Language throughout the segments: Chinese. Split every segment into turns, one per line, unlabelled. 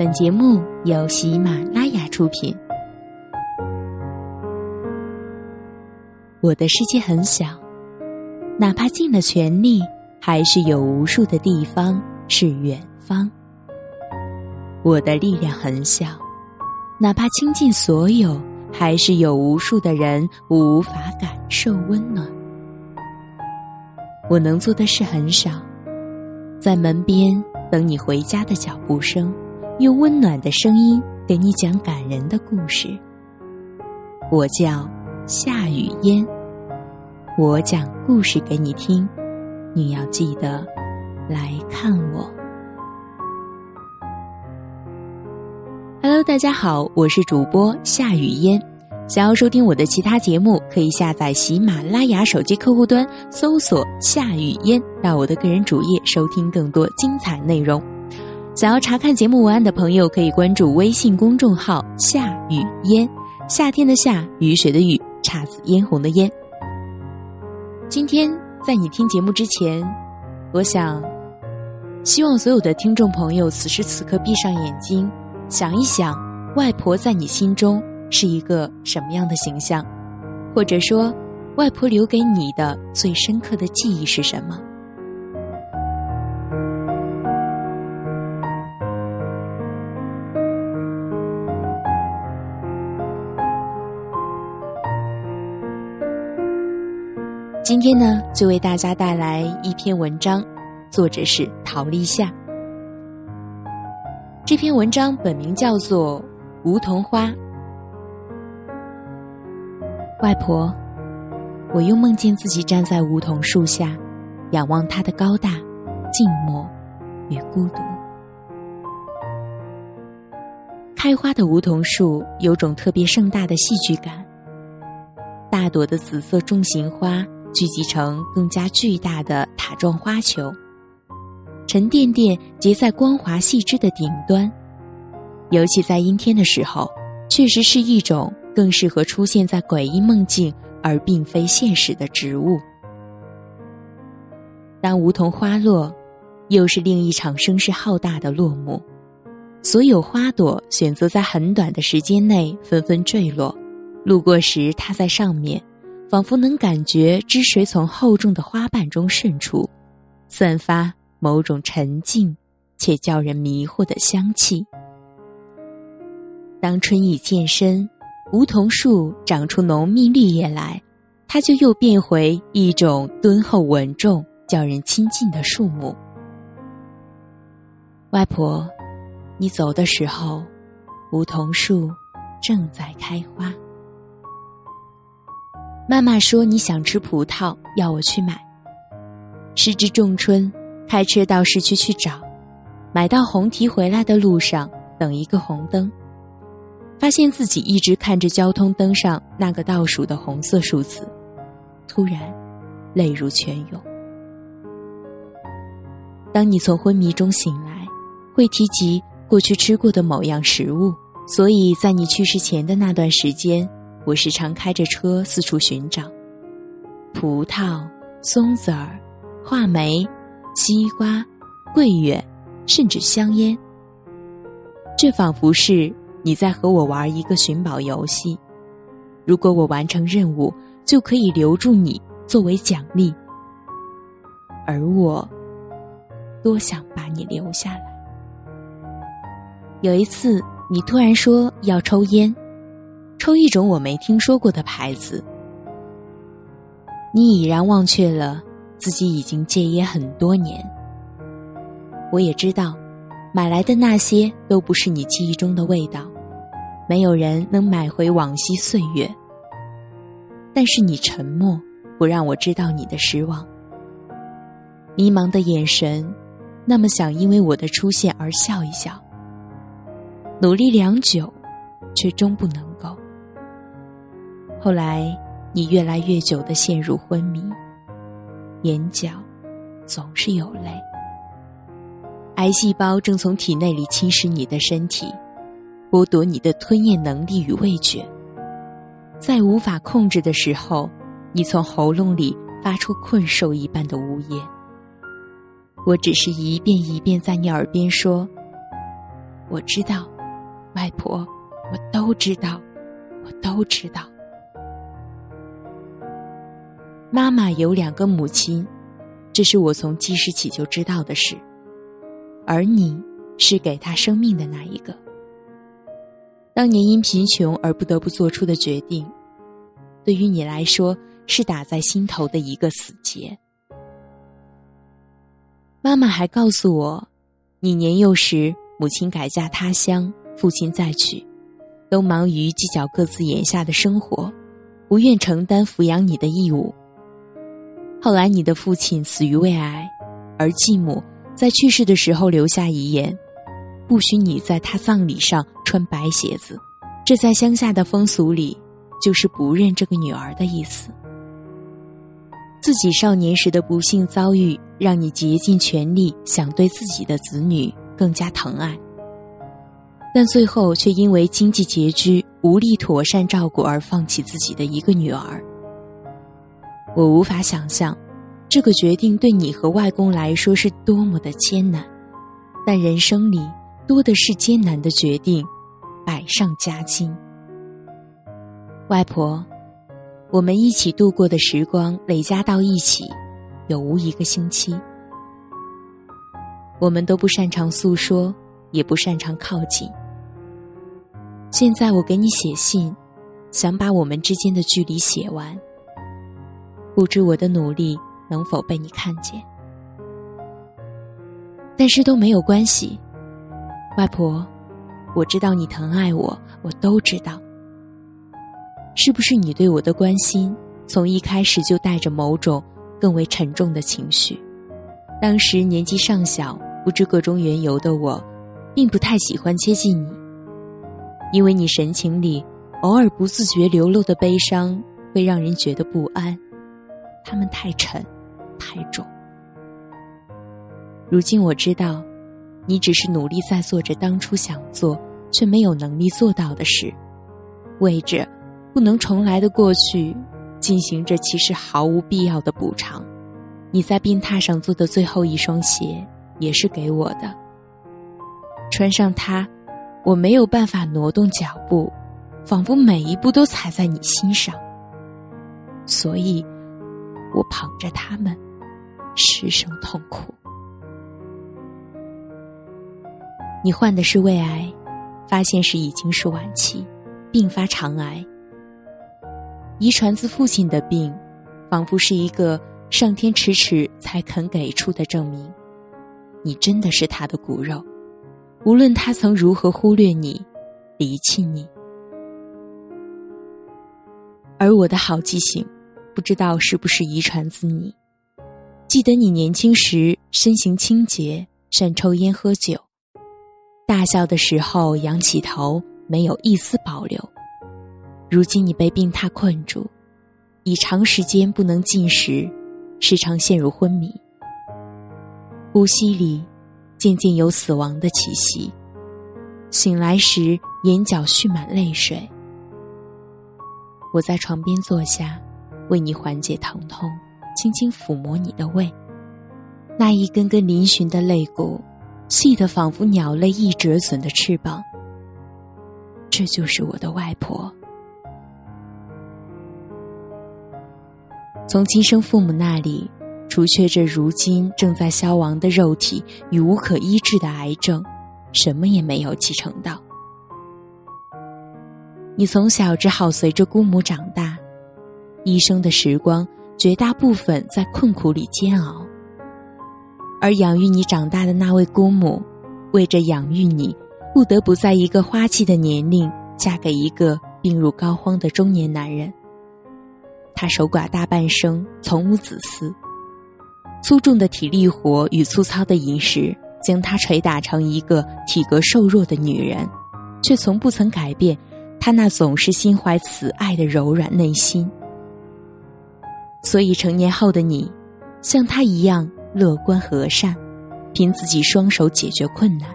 本节目由喜马拉雅出品。我的世界很小，哪怕尽了全力，还是有无数的地方是远方。我的力量很小，哪怕倾尽所有，还是有无数的人无法感受温暖。我能做的事很少，在门边等你回家的脚步声。用温暖的声音给你讲感人的故事。我叫夏雨嫣，我讲故事给你听，你要记得来看我。Hello，大家好，我是主播夏雨嫣。想要收听我的其他节目，可以下载喜马拉雅手机客户端，搜索夏雨嫣，到我的个人主页收听更多精彩内容。想要查看节目文案的朋友，可以关注微信公众号“夏雨嫣”，夏天的夏，雨水的雨，姹紫嫣红的嫣。今天在你听节目之前，我想，希望所有的听众朋友此时此刻闭上眼睛，想一想，外婆在你心中是一个什么样的形象，或者说，外婆留给你的最深刻的记忆是什么？今天呢，就为大家带来一篇文章，作者是陶立夏。这篇文章本名叫做《梧桐花》。外婆，我又梦见自己站在梧桐树下，仰望它的高大、静默与孤独。开花的梧桐树有种特别盛大的戏剧感，大朵的紫色重型花。聚集成更加巨大的塔状花球，沉甸甸结在光滑细枝的顶端。尤其在阴天的时候，确实是一种更适合出现在诡异梦境而并非现实的植物。当梧桐花落，又是另一场声势浩大的落幕。所有花朵选择在很短的时间内纷纷坠落，路过时踏在上面。仿佛能感觉汁水从厚重的花瓣中渗出，散发某种沉静且叫人迷惑的香气。当春意渐深，梧桐树长出浓密绿叶来，它就又变回一种敦厚稳重、叫人亲近的树木。外婆，你走的时候，梧桐树正在开花。妈妈说：“你想吃葡萄，要我去买。”时值仲春，开车到市区去找，买到红提回来的路上，等一个红灯，发现自己一直看着交通灯上那个倒数的红色数字，突然泪如泉涌。当你从昏迷中醒来，会提及过去吃过的某样食物，所以在你去世前的那段时间。我时常开着车四处寻找，葡萄、松子儿、话梅、西瓜、桂圆，甚至香烟。这仿佛是你在和我玩一个寻宝游戏。如果我完成任务，就可以留住你作为奖励。而我，多想把你留下来。有一次，你突然说要抽烟。抽一种我没听说过的牌子，你已然忘却了自己已经戒烟很多年。我也知道，买来的那些都不是你记忆中的味道，没有人能买回往昔岁月。但是你沉默，不让我知道你的失望。迷茫的眼神，那么想因为我的出现而笑一笑。努力良久，却终不能。后来，你越来越久的陷入昏迷，眼角总是有泪。癌细胞正从体内里侵蚀你的身体，剥夺你的吞咽能力与味觉。在无法控制的时候，你从喉咙里发出困兽一般的呜咽。我只是一遍一遍在你耳边说：“我知道，外婆，我都知道，我都知道。妈妈有两个母亲，这是我从记事起就知道的事。而你是给他生命的那一个。当年因贫穷而不得不做出的决定，对于你来说是打在心头的一个死结。妈妈还告诉我，你年幼时母亲改嫁他乡，父亲再娶，都忙于计较各自眼下的生活，不愿承担抚养你的义务。后来，你的父亲死于胃癌，而继母在去世的时候留下遗言，不许你在他葬礼上穿白鞋子。这在乡下的风俗里，就是不认这个女儿的意思。自己少年时的不幸遭遇，让你竭尽全力想对自己的子女更加疼爱，但最后却因为经济拮据，无力妥善照顾而放弃自己的一个女儿。我无法想象，这个决定对你和外公来说是多么的艰难，但人生里多的是艰难的决定，百上加斤。外婆，我们一起度过的时光累加到一起，有无一个星期。我们都不擅长诉说，也不擅长靠近。现在我给你写信，想把我们之间的距离写完。不知我的努力能否被你看见，但是都没有关系，外婆，我知道你疼爱我，我都知道。是不是你对我的关心，从一开始就带着某种更为沉重的情绪？当时年纪尚小，不知各种缘由的我，并不太喜欢接近你，因为你神情里偶尔不自觉流露的悲伤，会让人觉得不安。他们太沉，太重。如今我知道，你只是努力在做着当初想做却没有能力做到的事，为着不能重来的过去，进行着其实毫无必要的补偿。你在冰榻上做的最后一双鞋，也是给我的。穿上它，我没有办法挪动脚步，仿佛每一步都踩在你心上。所以。我捧着他们，失声痛哭。你患的是胃癌，发现时已经是晚期，并发肠癌。遗传自父亲的病，仿佛是一个上天迟迟才肯给出的证明。你真的是他的骨肉，无论他曾如何忽略你、离弃你，而我的好记性。不知道是不是遗传自你？记得你年轻时身形清洁，善抽烟喝酒，大笑的时候仰起头，没有一丝保留。如今你被病榻困住，已长时间不能进食，时常陷入昏迷，呼吸里渐渐有死亡的气息。醒来时眼角蓄满泪水。我在床边坐下。为你缓解疼痛，轻轻抚摸你的胃，那一根根嶙峋的肋骨，细得仿佛鸟类易折损的翅膀。这就是我的外婆。从亲生父母那里，除却这如今正在消亡的肉体与无可医治的癌症，什么也没有继承到。你从小只好随着姑母长大。一生的时光，绝大部分在困苦里煎熬。而养育你长大的那位姑母，为着养育你，不得不在一个花季的年龄嫁给一个病入膏肓的中年男人。他守寡大半生，从无子嗣。粗重的体力活与粗糙的饮食，将她捶打成一个体格瘦弱的女人，却从不曾改变她那总是心怀慈爱的柔软内心。所以，成年后的你，像他一样乐观和善，凭自己双手解决困难。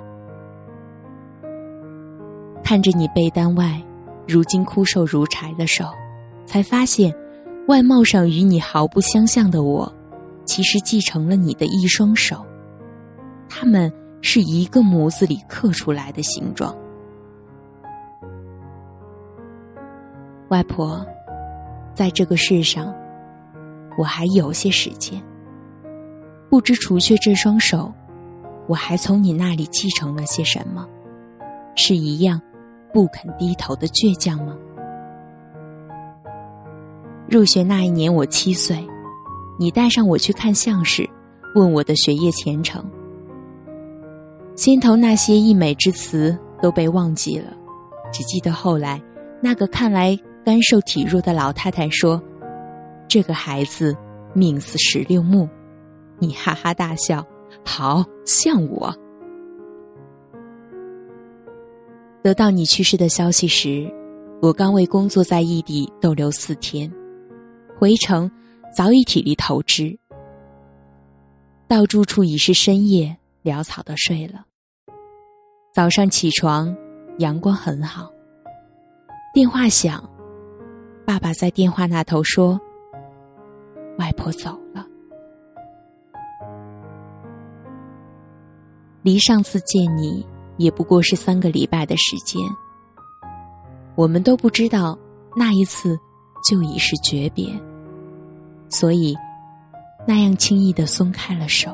看着你被单外，如今枯瘦如柴的手，才发现，外貌上与你毫不相像的我，其实继承了你的一双手。他们是一个模子里刻出来的形状。外婆，在这个世上，我还有些时间。不知除却这双手，我还从你那里继承了些什么？是一样不肯低头的倔强吗？入学那一年，我七岁，你带上我去看相士，问我的学业前程。心头那些溢美之词都被忘记了，只记得后来那个看来干瘦体弱的老太太说：“这个孩子命似石榴木。”你哈哈大笑，好像我。得到你去世的消息时，我刚为工作在异地逗留四天，回程早已体力透支，到住处已是深夜，潦草的睡了。早上起床，阳光很好。电话响，爸爸在电话那头说：“外婆走了。”离上次见你也不过是三个礼拜的时间，我们都不知道那一次就已是诀别，所以那样轻易的松开了手。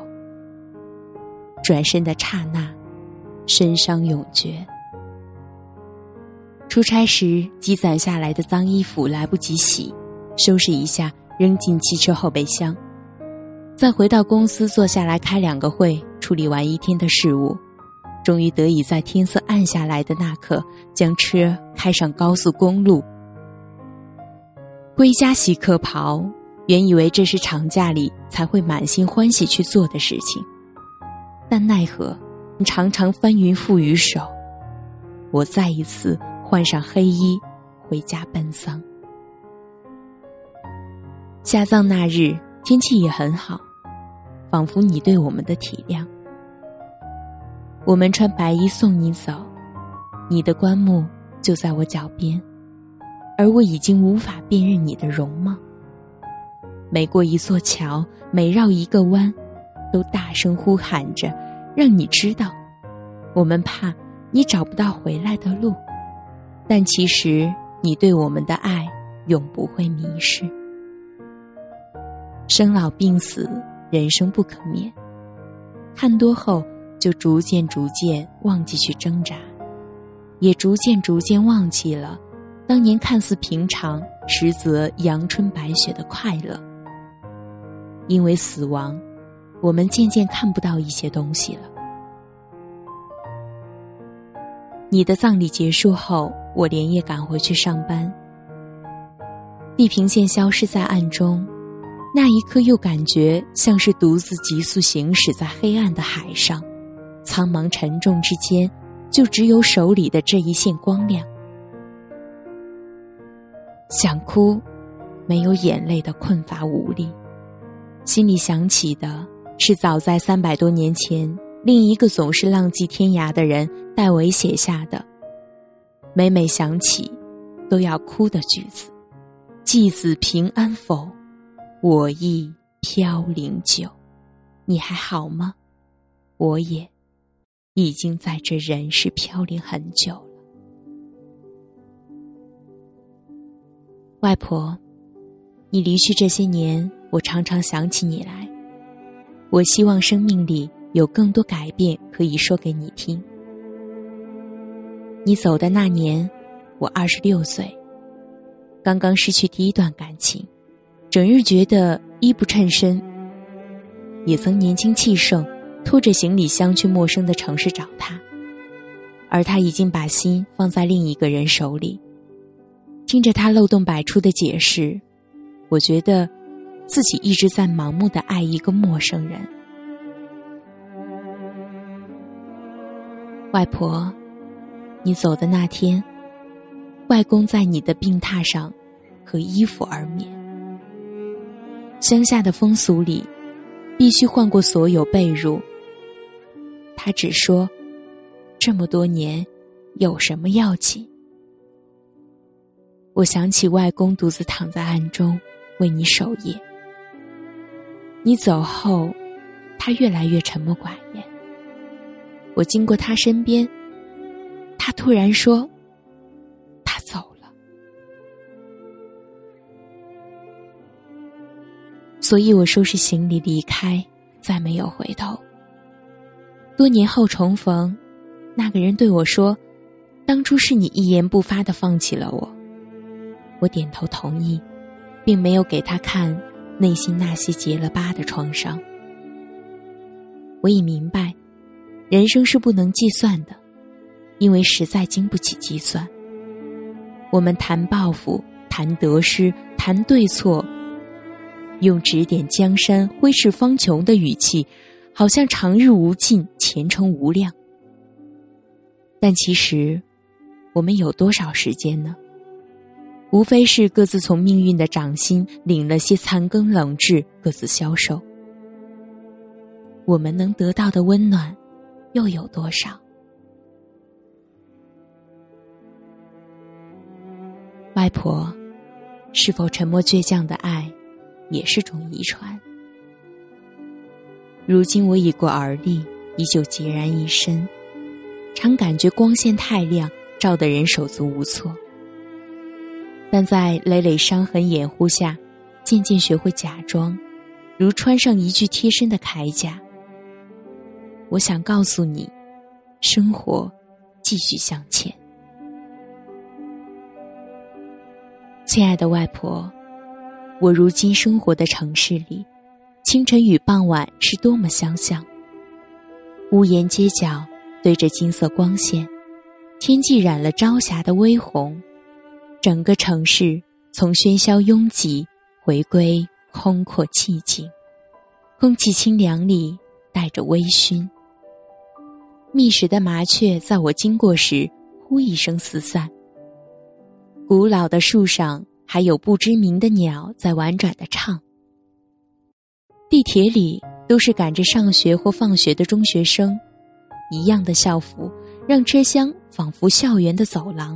转身的刹那，身伤永绝。出差时积攒下来的脏衣服来不及洗，收拾一下扔进汽车后备箱，再回到公司坐下来开两个会。处理完一天的事务，终于得以在天色暗下来的那刻，将车开上高速公路。归家洗客袍，原以为这是长假里才会满心欢喜去做的事情，但奈何常常翻云覆雨手，我再一次换上黑衣回家奔丧。下葬那日，天气也很好。仿佛你对我们的体谅，我们穿白衣送你走，你的棺木就在我脚边，而我已经无法辨认你的容貌。每过一座桥，每绕一个弯，都大声呼喊着，让你知道，我们怕你找不到回来的路，但其实你对我们的爱永不会迷失。生老病死。人生不可免，看多后就逐渐逐渐忘记去挣扎，也逐渐逐渐忘记了当年看似平常，实则阳春白雪的快乐。因为死亡，我们渐渐看不到一些东西了。你的葬礼结束后，我连夜赶回去上班，地平线消失在暗中。那一刻，又感觉像是独自急速行驶在黑暗的海上，苍茫沉重之间，就只有手里的这一线光亮。想哭，没有眼泪的困乏无力，心里想起的是早在三百多年前，另一个总是浪迹天涯的人代为写下的，每每想起，都要哭的句子：“继子平安否？”我亦飘零久，你还好吗？我也已经在这人世飘零很久了。外婆，你离去这些年，我常常想起你来。我希望生命里有更多改变可以说给你听。你走的那年，我二十六岁，刚刚失去第一段感情。整日觉得衣不称身，也曾年轻气盛，拖着行李箱去陌生的城市找他，而他已经把心放在另一个人手里。听着他漏洞百出的解释，我觉得自己一直在盲目的爱一个陌生人。外婆，你走的那天，外公在你的病榻上和衣服而眠。乡下的风俗里，必须换过所有被褥。他只说：“这么多年，有什么要紧？”我想起外公独自躺在暗中为你守夜。你走后，他越来越沉默寡言。我经过他身边，他突然说：“所以我收拾行李离开，再没有回头。多年后重逢，那个人对我说：“当初是你一言不发的放弃了我。”我点头同意，并没有给他看内心那些结了疤的创伤。我已明白，人生是不能计算的，因为实在经不起计算。我们谈抱负，谈得失，谈对错，用指点江山、挥斥方遒的语气。好像长日无尽，前程无量。但其实，我们有多少时间呢？无非是各自从命运的掌心领了些残羹冷炙，各自消瘦。我们能得到的温暖，又有多少？外婆，是否沉默倔强的爱，也是种遗传？如今我已过而立，依旧孑然一身，常感觉光线太亮，照得人手足无措。但在累累伤痕掩护下，渐渐学会假装，如穿上一具贴身的铠甲。我想告诉你，生活继续向前，亲爱的外婆，我如今生活的城市里。清晨与傍晚是多么相像。屋檐街角对着金色光线，天际染了朝霞的微红，整个城市从喧嚣拥挤回归空阔寂静，空气清凉里带着微醺。觅食的麻雀在我经过时，呼一声四散。古老的树上还有不知名的鸟在婉转的唱。地铁里都是赶着上学或放学的中学生，一样的校服让车厢仿佛校园的走廊。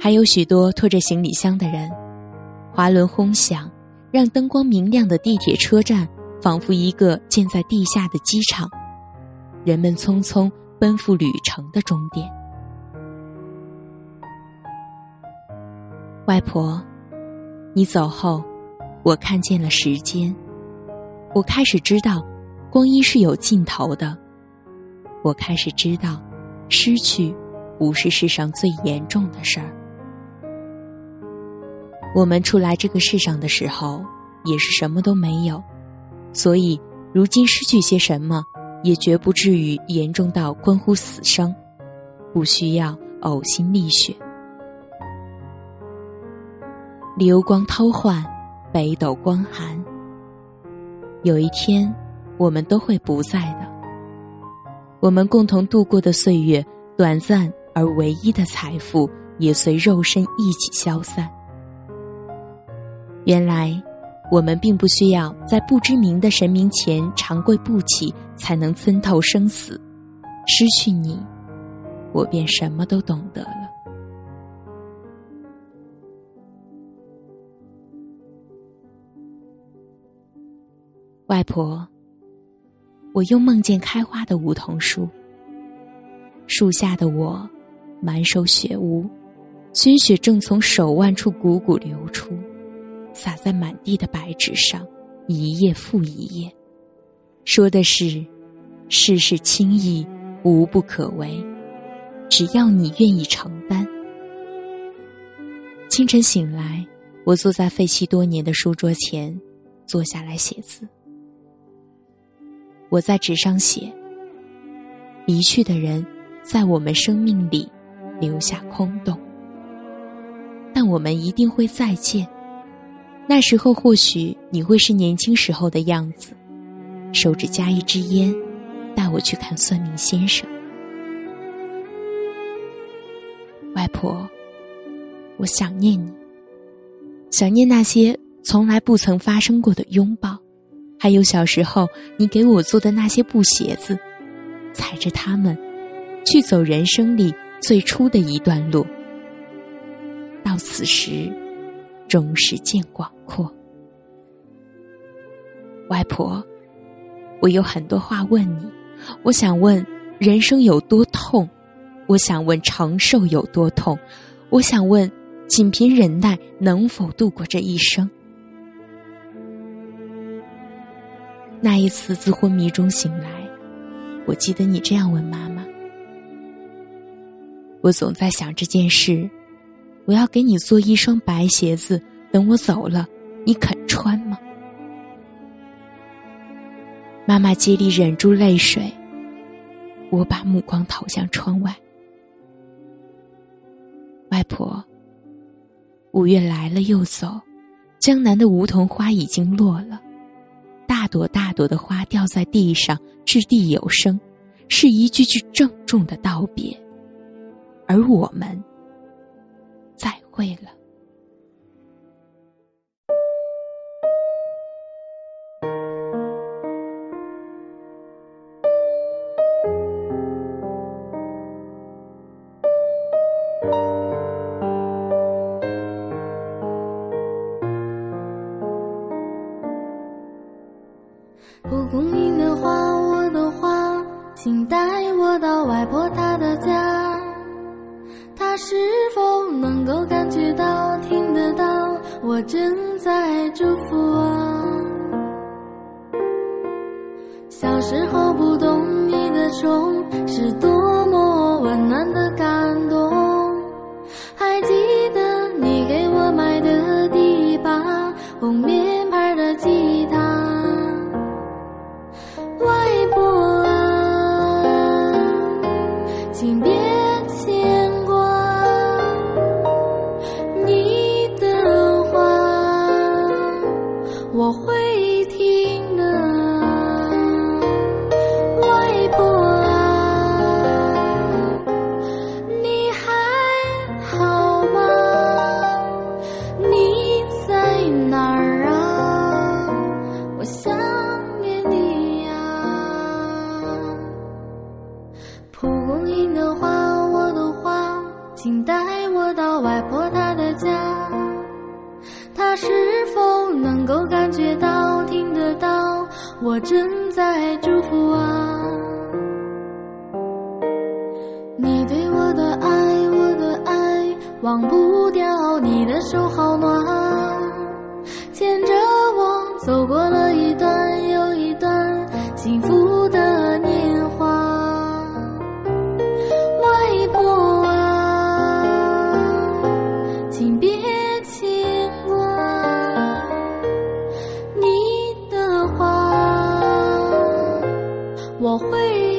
还有许多拖着行李箱的人，滑轮轰响，让灯光明亮的地铁车站仿佛一个建在地下的机场，人们匆匆奔赴旅程的终点。外婆，你走后，我看见了时间。我开始知道，光阴是有尽头的。我开始知道，失去不是世上最严重的事儿。我们出来这个世上的时候，也是什么都没有，所以如今失去些什么，也绝不至于严重到关乎死生，不需要呕心沥血。流光偷换，北斗光寒。有一天，我们都会不在的。我们共同度过的岁月，短暂而唯一的财富，也随肉身一起消散。原来，我们并不需要在不知名的神明前长跪不起，才能参透生死。失去你，我便什么都懂得了。外婆，我又梦见开花的梧桐树。树下的我，满手血污，鲜血正从手腕处汩汩流出，洒在满地的白纸上，一页复一页，说的是：世事轻易，无不可为，只要你愿意承担。清晨醒来，我坐在废弃多年的书桌前，坐下来写字。我在纸上写：离去的人，在我们生命里留下空洞，但我们一定会再见。那时候，或许你会是年轻时候的样子，手指夹一支烟，带我去看算命先生。外婆，我想念你，想念那些从来不曾发生过的拥抱。还有小时候你给我做的那些布鞋子，踩着它们，去走人生里最初的一段路。到此时，终是见广阔。外婆，我有很多话问你，我想问：人生有多痛？我想问：长寿有多痛？我想问：仅凭忍耐能否度过这一生？那一次自昏迷中醒来，我记得你这样问妈妈：“我总在想这件事，我要给你做一双白鞋子，等我走了，你肯穿吗？”妈妈竭力忍住泪水，我把目光投向窗外。外婆，五月来了又走，江南的梧桐花已经落了。大朵大朵的花掉在地上，掷地有声，是一句句郑重的道别。而我们，再会了。
祝福啊？小时候不懂你的宠，我会